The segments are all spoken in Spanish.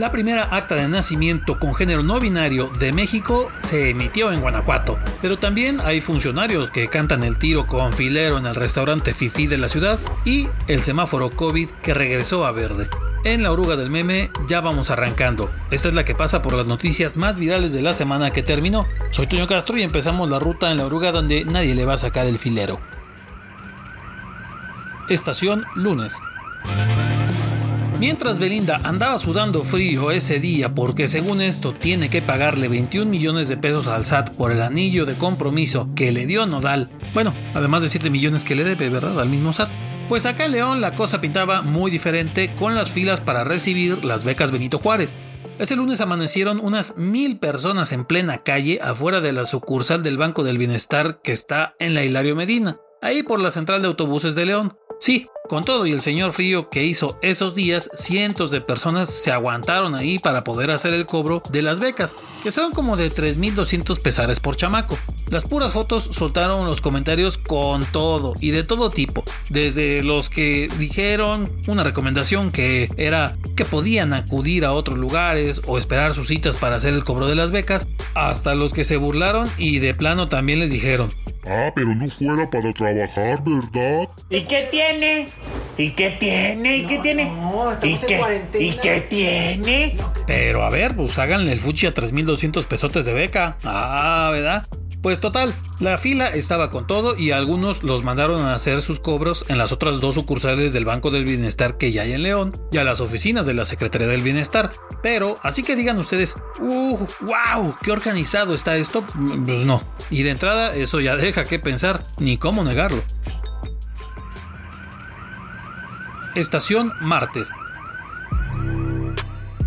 La primera acta de nacimiento con género no binario de México se emitió en Guanajuato, pero también hay funcionarios que cantan el tiro con filero en el restaurante Fifi de la ciudad y el semáforo COVID que regresó a verde. En la oruga del meme ya vamos arrancando. Esta es la que pasa por las noticias más virales de la semana que terminó. Soy Toño Castro y empezamos la ruta en la oruga donde nadie le va a sacar el filero. Estación lunes. Mientras Belinda andaba sudando frío ese día porque según esto tiene que pagarle 21 millones de pesos al SAT por el anillo de compromiso que le dio Nodal, bueno, además de 7 millones que le debe, ¿verdad? Al mismo SAT. Pues acá en León la cosa pintaba muy diferente con las filas para recibir las becas Benito Juárez. Ese lunes amanecieron unas mil personas en plena calle afuera de la sucursal del Banco del Bienestar que está en la Hilario Medina, ahí por la central de autobuses de León. Sí, con todo y el señor frío que hizo esos días, cientos de personas se aguantaron ahí para poder hacer el cobro de las becas, que son como de 3.200 pesares por chamaco. Las puras fotos soltaron los comentarios con todo y de todo tipo, desde los que dijeron una recomendación que era que podían acudir a otros lugares o esperar sus citas para hacer el cobro de las becas, hasta los que se burlaron y de plano también les dijeron, Ah, pero no fuera para trabajar, ¿verdad? ¿Y qué tiene? ¿Y qué tiene? ¿Y qué tiene? No, ¿Y estamos en qué? cuarentena. ¿Y qué tiene? Pero a ver, pues háganle el fuchi a 3200 pesotes de beca. Ah, ¿verdad? Pues total, la fila estaba con todo y algunos los mandaron a hacer sus cobros en las otras dos sucursales del Banco del Bienestar que ya hay en León y a las oficinas de la Secretaría del Bienestar. Pero, así que digan ustedes, ¡uh! ¡Wow! ¡Qué organizado está esto! Pues no. Y de entrada, eso ya deja que pensar, ni cómo negarlo. Estación Martes.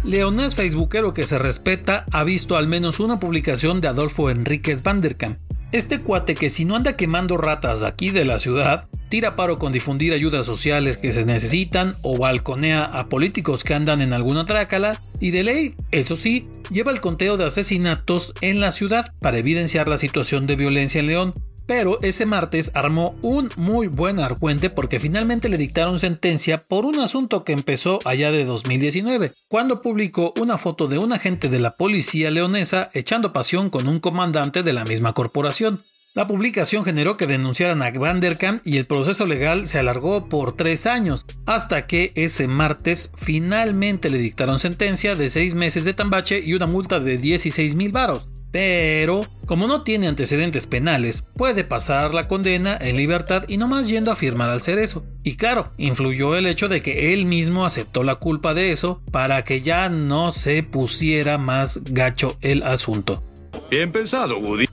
Leonés Facebookero que se respeta ha visto al menos una publicación de Adolfo Enríquez Vanderkamp. Este cuate que si no anda quemando ratas aquí de la ciudad, tira paro con difundir ayudas sociales que se necesitan o balconea a políticos que andan en alguna trácala y de ley, eso sí, lleva el conteo de asesinatos en la ciudad para evidenciar la situación de violencia en León. Pero ese martes armó un muy buen argüente porque finalmente le dictaron sentencia por un asunto que empezó allá de 2019, cuando publicó una foto de un agente de la policía leonesa echando pasión con un comandante de la misma corporación. La publicación generó que denunciaran a Vanderkamp y el proceso legal se alargó por tres años, hasta que ese martes finalmente le dictaron sentencia de seis meses de tambache y una multa de 16 mil varos. Pero, como no tiene antecedentes penales, puede pasar la condena en libertad y no más yendo a firmar al cerezo. Y claro, influyó el hecho de que él mismo aceptó la culpa de eso para que ya no se pusiera más gacho el asunto. Bien pensado, Woody.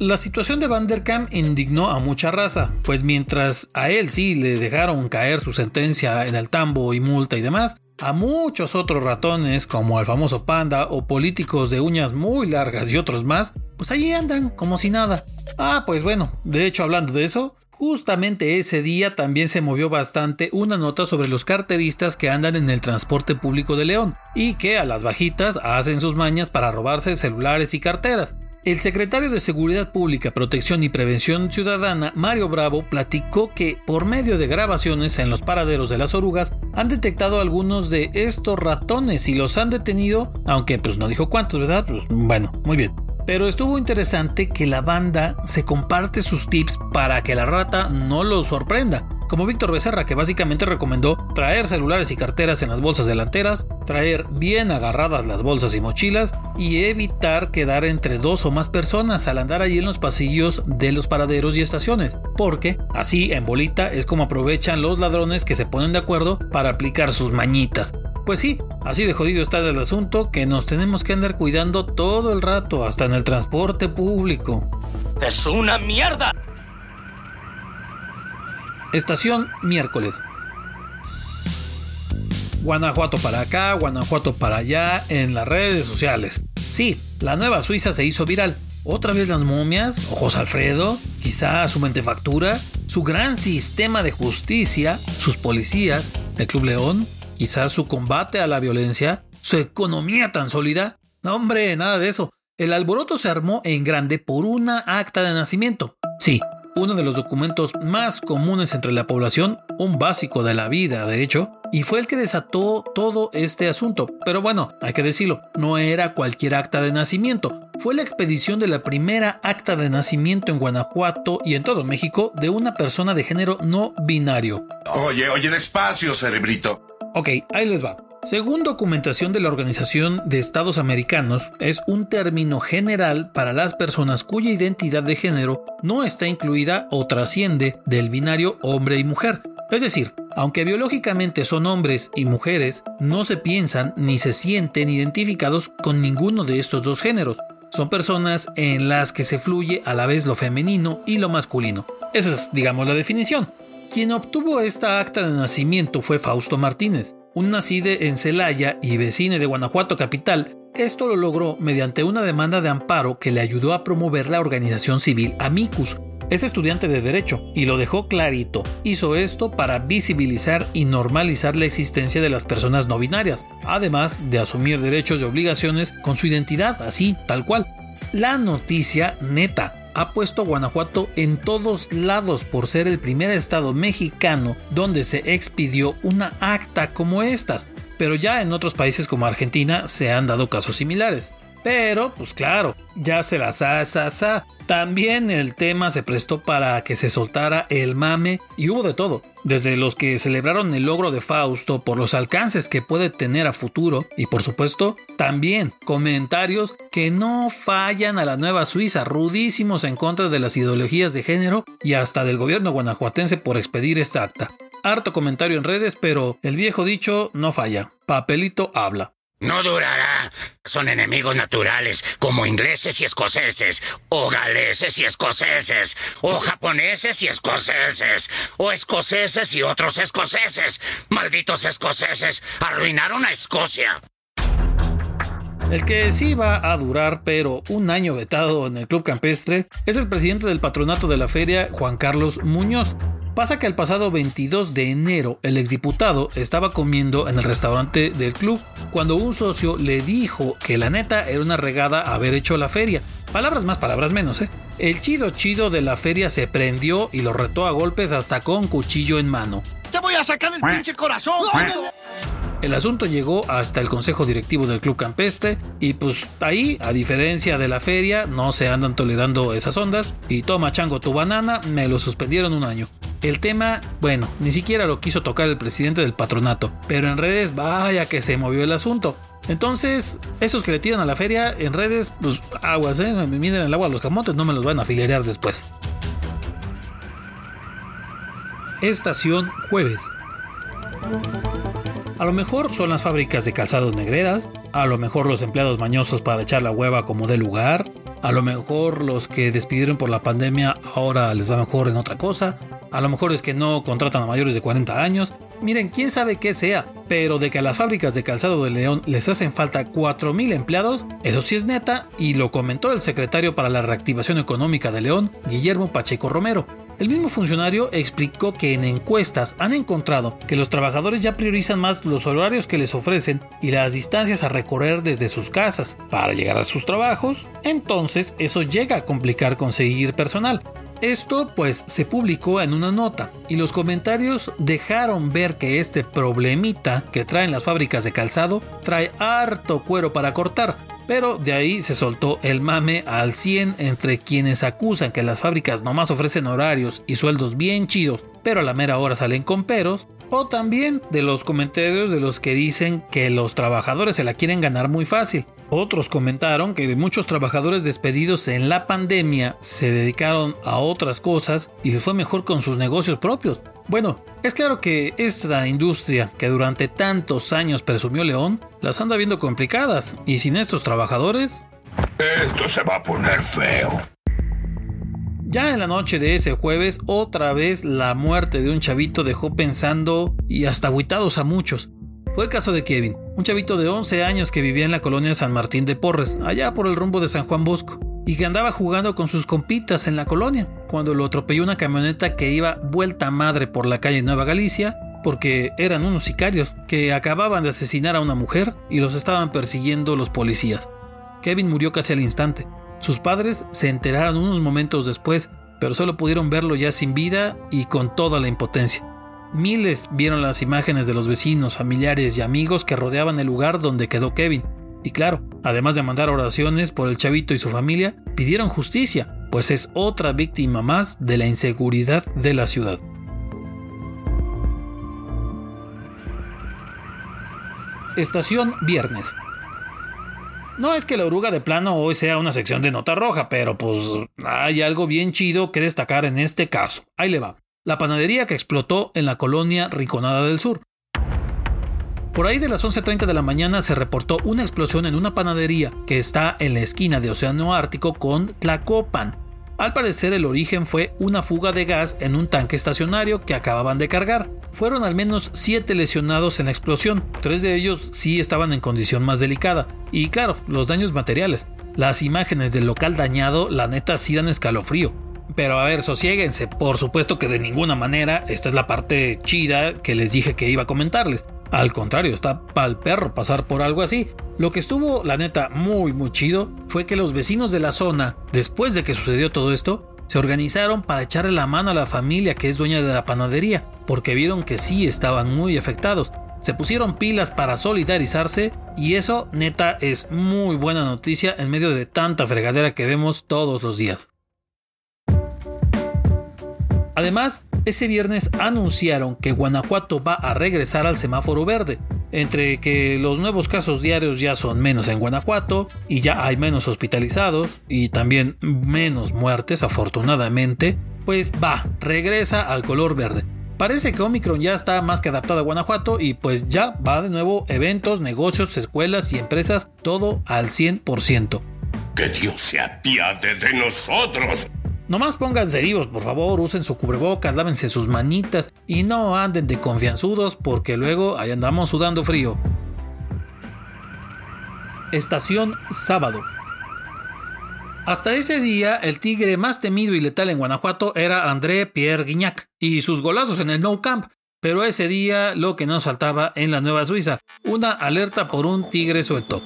La situación de Vanderkamp indignó a mucha raza, pues mientras a él sí le dejaron caer su sentencia en el tambo y multa y demás, a muchos otros ratones, como el famoso panda o políticos de uñas muy largas y otros más, pues allí andan como si nada. Ah, pues bueno, de hecho hablando de eso, justamente ese día también se movió bastante una nota sobre los carteristas que andan en el transporte público de León y que a las bajitas hacen sus mañas para robarse celulares y carteras. El secretario de Seguridad Pública, Protección y Prevención Ciudadana, Mario Bravo, platicó que por medio de grabaciones en los paraderos de las orugas han detectado algunos de estos ratones y los han detenido, aunque pues no dijo cuántos, ¿verdad? Pues bueno, muy bien. Pero estuvo interesante que la banda se comparte sus tips para que la rata no los sorprenda como Víctor Becerra, que básicamente recomendó traer celulares y carteras en las bolsas delanteras, traer bien agarradas las bolsas y mochilas y evitar quedar entre dos o más personas al andar allí en los pasillos de los paraderos y estaciones, porque así en bolita es como aprovechan los ladrones que se ponen de acuerdo para aplicar sus mañitas. Pues sí, así de jodido está el asunto que nos tenemos que andar cuidando todo el rato, hasta en el transporte público. ¡Es una mierda! Estación miércoles. Guanajuato para acá, Guanajuato para allá, en las redes sociales. Sí, la nueva Suiza se hizo viral. Otra vez las momias, ojos Alfredo, quizá su mentefactura, su gran sistema de justicia, sus policías, el Club León, quizá su combate a la violencia, su economía tan sólida. No, hombre, nada de eso. El alboroto se armó en grande por una acta de nacimiento. Sí, uno de los documentos más comunes entre la población, un básico de la vida, de hecho, y fue el que desató todo este asunto. Pero bueno, hay que decirlo, no era cualquier acta de nacimiento, fue la expedición de la primera acta de nacimiento en Guanajuato y en todo México de una persona de género no binario. Oye, oye, despacio, cerebrito. Ok, ahí les va. Según documentación de la Organización de Estados Americanos, es un término general para las personas cuya identidad de género no está incluida o trasciende del binario hombre y mujer. Es decir, aunque biológicamente son hombres y mujeres, no se piensan ni se sienten identificados con ninguno de estos dos géneros. Son personas en las que se fluye a la vez lo femenino y lo masculino. Esa es, digamos, la definición. Quien obtuvo esta acta de nacimiento fue Fausto Martínez, un nacido en Celaya y vecino de Guanajuato capital, esto lo logró mediante una demanda de amparo que le ayudó a promover la organización civil Amicus. Es estudiante de Derecho y lo dejó clarito. Hizo esto para visibilizar y normalizar la existencia de las personas no binarias, además de asumir derechos y obligaciones con su identidad, así, tal cual. La noticia neta ha puesto a Guanajuato en todos lados por ser el primer estado mexicano donde se expidió una acta como estas, pero ya en otros países como Argentina se han dado casos similares. Pero, pues claro, ya se las sa. También el tema se prestó para que se soltara el mame y hubo de todo. Desde los que celebraron el logro de Fausto por los alcances que puede tener a futuro y por supuesto también comentarios que no fallan a la nueva Suiza, rudísimos en contra de las ideologías de género y hasta del gobierno guanajuatense por expedir esta acta. Harto comentario en redes, pero el viejo dicho no falla. Papelito habla. No durará. Son enemigos naturales, como ingleses y escoceses, o galeses y escoceses, o japoneses y escoceses, o escoceses y otros escoceses. Malditos escoceses, arruinaron a Escocia. El que sí va a durar, pero un año vetado en el Club Campestre, es el presidente del patronato de la feria, Juan Carlos Muñoz. Pasa que el pasado 22 de enero el exdiputado estaba comiendo en el restaurante del club cuando un socio le dijo que la neta era una regada haber hecho la feria. Palabras más, palabras menos, ¿eh? El chido chido de la feria se prendió y lo retó a golpes hasta con cuchillo en mano. ¡Te voy a sacar el pinche corazón! El asunto llegó hasta el consejo directivo del club campestre y pues ahí, a diferencia de la feria, no se andan tolerando esas ondas y toma chango tu banana, me lo suspendieron un año. El tema, bueno, ni siquiera lo quiso tocar el presidente del patronato, pero en redes vaya que se movió el asunto. Entonces, esos que le tiran a la feria en redes, pues aguas, ¿eh? Me miden el agua a los camotes, no me los van a filerear después. Estación jueves. A lo mejor son las fábricas de calzados negreras, a lo mejor los empleados mañosos para echar la hueva como de lugar, a lo mejor los que despidieron por la pandemia ahora les va mejor en otra cosa, a lo mejor es que no contratan a mayores de 40 años. Miren, quién sabe qué sea, pero de que a las fábricas de calzado de León les hacen falta 4.000 empleados, eso sí es neta, y lo comentó el secretario para la reactivación económica de León, Guillermo Pacheco Romero. El mismo funcionario explicó que en encuestas han encontrado que los trabajadores ya priorizan más los horarios que les ofrecen y las distancias a recorrer desde sus casas para llegar a sus trabajos, entonces eso llega a complicar conseguir personal. Esto pues se publicó en una nota y los comentarios dejaron ver que este problemita que traen las fábricas de calzado trae harto cuero para cortar, pero de ahí se soltó el mame al 100 entre quienes acusan que las fábricas nomás ofrecen horarios y sueldos bien chidos, pero a la mera hora salen con peros, o también de los comentarios de los que dicen que los trabajadores se la quieren ganar muy fácil. Otros comentaron que muchos trabajadores despedidos en la pandemia se dedicaron a otras cosas y se fue mejor con sus negocios propios. Bueno, es claro que esta industria que durante tantos años presumió León, las anda viendo complicadas y sin estos trabajadores... Esto se va a poner feo. Ya en la noche de ese jueves, otra vez la muerte de un chavito dejó pensando y hasta aguitados a muchos. Fue el caso de Kevin, un chavito de 11 años que vivía en la colonia San Martín de Porres, allá por el rumbo de San Juan Bosco, y que andaba jugando con sus compitas en la colonia, cuando lo atropelló una camioneta que iba vuelta madre por la calle Nueva Galicia, porque eran unos sicarios que acababan de asesinar a una mujer y los estaban persiguiendo los policías. Kevin murió casi al instante. Sus padres se enteraron unos momentos después pero solo pudieron verlo ya sin vida y con toda la impotencia. Miles vieron las imágenes de los vecinos, familiares y amigos que rodeaban el lugar donde quedó Kevin. Y claro, además de mandar oraciones por el chavito y su familia, pidieron justicia, pues es otra víctima más de la inseguridad de la ciudad. Estación Viernes. No es que la oruga de plano hoy sea una sección de nota roja, pero pues hay algo bien chido que destacar en este caso. Ahí le va. La panadería que explotó en la colonia Riconada del Sur. Por ahí de las 11.30 de la mañana se reportó una explosión en una panadería que está en la esquina de Océano Ártico con Tlacopan, al parecer el origen fue una fuga de gas en un tanque estacionario que acababan de cargar. Fueron al menos 7 lesionados en la explosión, tres de ellos sí estaban en condición más delicada. Y claro, los daños materiales. Las imágenes del local dañado, la neta, sí dan escalofrío. Pero a ver, sosiéguense, por supuesto que de ninguna manera, esta es la parte chida que les dije que iba a comentarles. Al contrario, está pa'l perro pasar por algo así. Lo que estuvo, la neta, muy muy chido fue que los vecinos de la zona, después de que sucedió todo esto, se organizaron para echarle la mano a la familia que es dueña de la panadería, porque vieron que sí estaban muy afectados. Se pusieron pilas para solidarizarse y eso, neta, es muy buena noticia en medio de tanta fregadera que vemos todos los días. Además, ese viernes anunciaron que Guanajuato va a regresar al semáforo verde, entre que los nuevos casos diarios ya son menos en Guanajuato y ya hay menos hospitalizados y también menos muertes afortunadamente, pues va, regresa al color verde. Parece que Omicron ya está más que adaptado a Guanajuato y pues ya va de nuevo eventos, negocios, escuelas y empresas, todo al 100%. Que Dios se apiade de nosotros. Nomás pónganse vivos, por favor, usen su cubrebocas, lávense sus manitas y no anden de confianzudos porque luego ahí andamos sudando frío. Estación sábado. Hasta ese día, el tigre más temido y letal en Guanajuato era André Pierre Guignac y sus golazos en el No Camp. Pero ese día lo que nos faltaba en la Nueva Suiza, una alerta por un tigre suelto.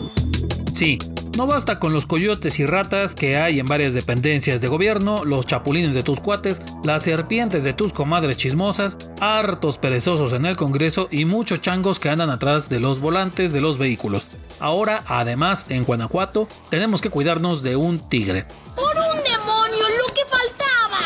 Sí, no basta con los coyotes y ratas que hay en varias dependencias de gobierno, los chapulines de tus cuates, las serpientes de tus comadres chismosas, hartos perezosos en el Congreso y muchos changos que andan atrás de los volantes de los vehículos. Ahora, además, en Guanajuato, tenemos que cuidarnos de un tigre. ¡Por un demonio, lo que faltaba!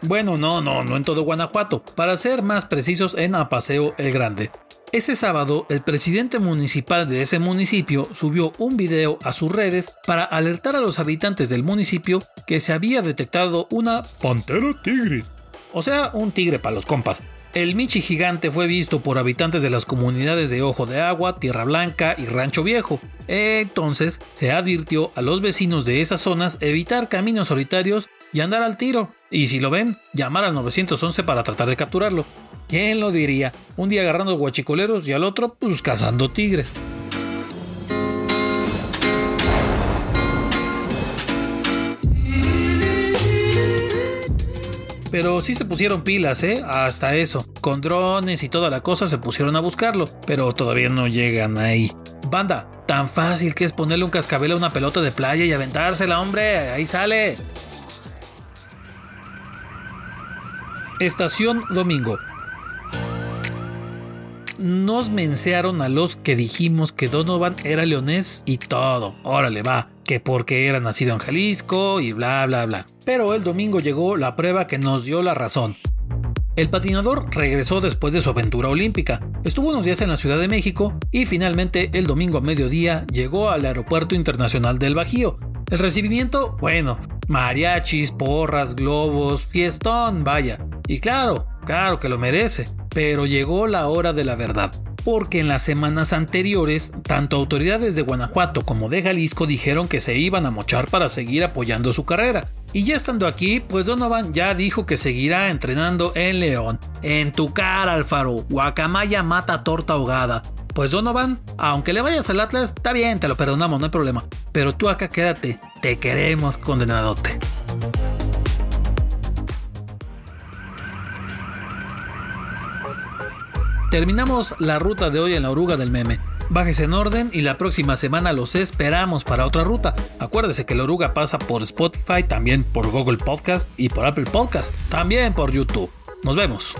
Bueno, no, no, no en todo Guanajuato, para ser más precisos en Apaseo el Grande. Ese sábado, el presidente municipal de ese municipio subió un video a sus redes para alertar a los habitantes del municipio que se había detectado una pantera tigris. O sea, un tigre para los compas. El Michi gigante fue visto por habitantes de las comunidades de Ojo de Agua, Tierra Blanca y Rancho Viejo. Entonces se advirtió a los vecinos de esas zonas evitar caminos solitarios y andar al tiro. Y si lo ven, llamar al 911 para tratar de capturarlo. ¿Quién lo diría? Un día agarrando guachicoleros y al otro, pues cazando tigres. Pero sí se pusieron pilas, ¿eh? Hasta eso. Con drones y toda la cosa se pusieron a buscarlo. Pero todavía no llegan ahí. Banda, tan fácil que es ponerle un cascabel a una pelota de playa y aventársela, hombre. Ahí sale. Estación Domingo nos mencearon a los que dijimos que Donovan era leonés y todo. Órale, va. Que porque era nacido en Jalisco y bla, bla, bla. Pero el domingo llegó la prueba que nos dio la razón. El patinador regresó después de su aventura olímpica. Estuvo unos días en la Ciudad de México y finalmente el domingo a mediodía llegó al Aeropuerto Internacional del Bajío. El recibimiento, bueno, mariachis, porras, globos, fiestón, vaya. Y claro, claro que lo merece. Pero llegó la hora de la verdad, porque en las semanas anteriores, tanto autoridades de Guanajuato como de Jalisco dijeron que se iban a mochar para seguir apoyando su carrera. Y ya estando aquí, pues Donovan ya dijo que seguirá entrenando en León. En tu cara, Alfaro, guacamaya mata torta ahogada. Pues Donovan, aunque le vayas al Atlas, está bien, te lo perdonamos, no hay problema. Pero tú acá quédate, te queremos condenadote. Terminamos la ruta de hoy en la oruga del meme. Bájese en orden y la próxima semana los esperamos para otra ruta. Acuérdese que la oruga pasa por Spotify, también por Google Podcast y por Apple Podcast, también por YouTube. Nos vemos.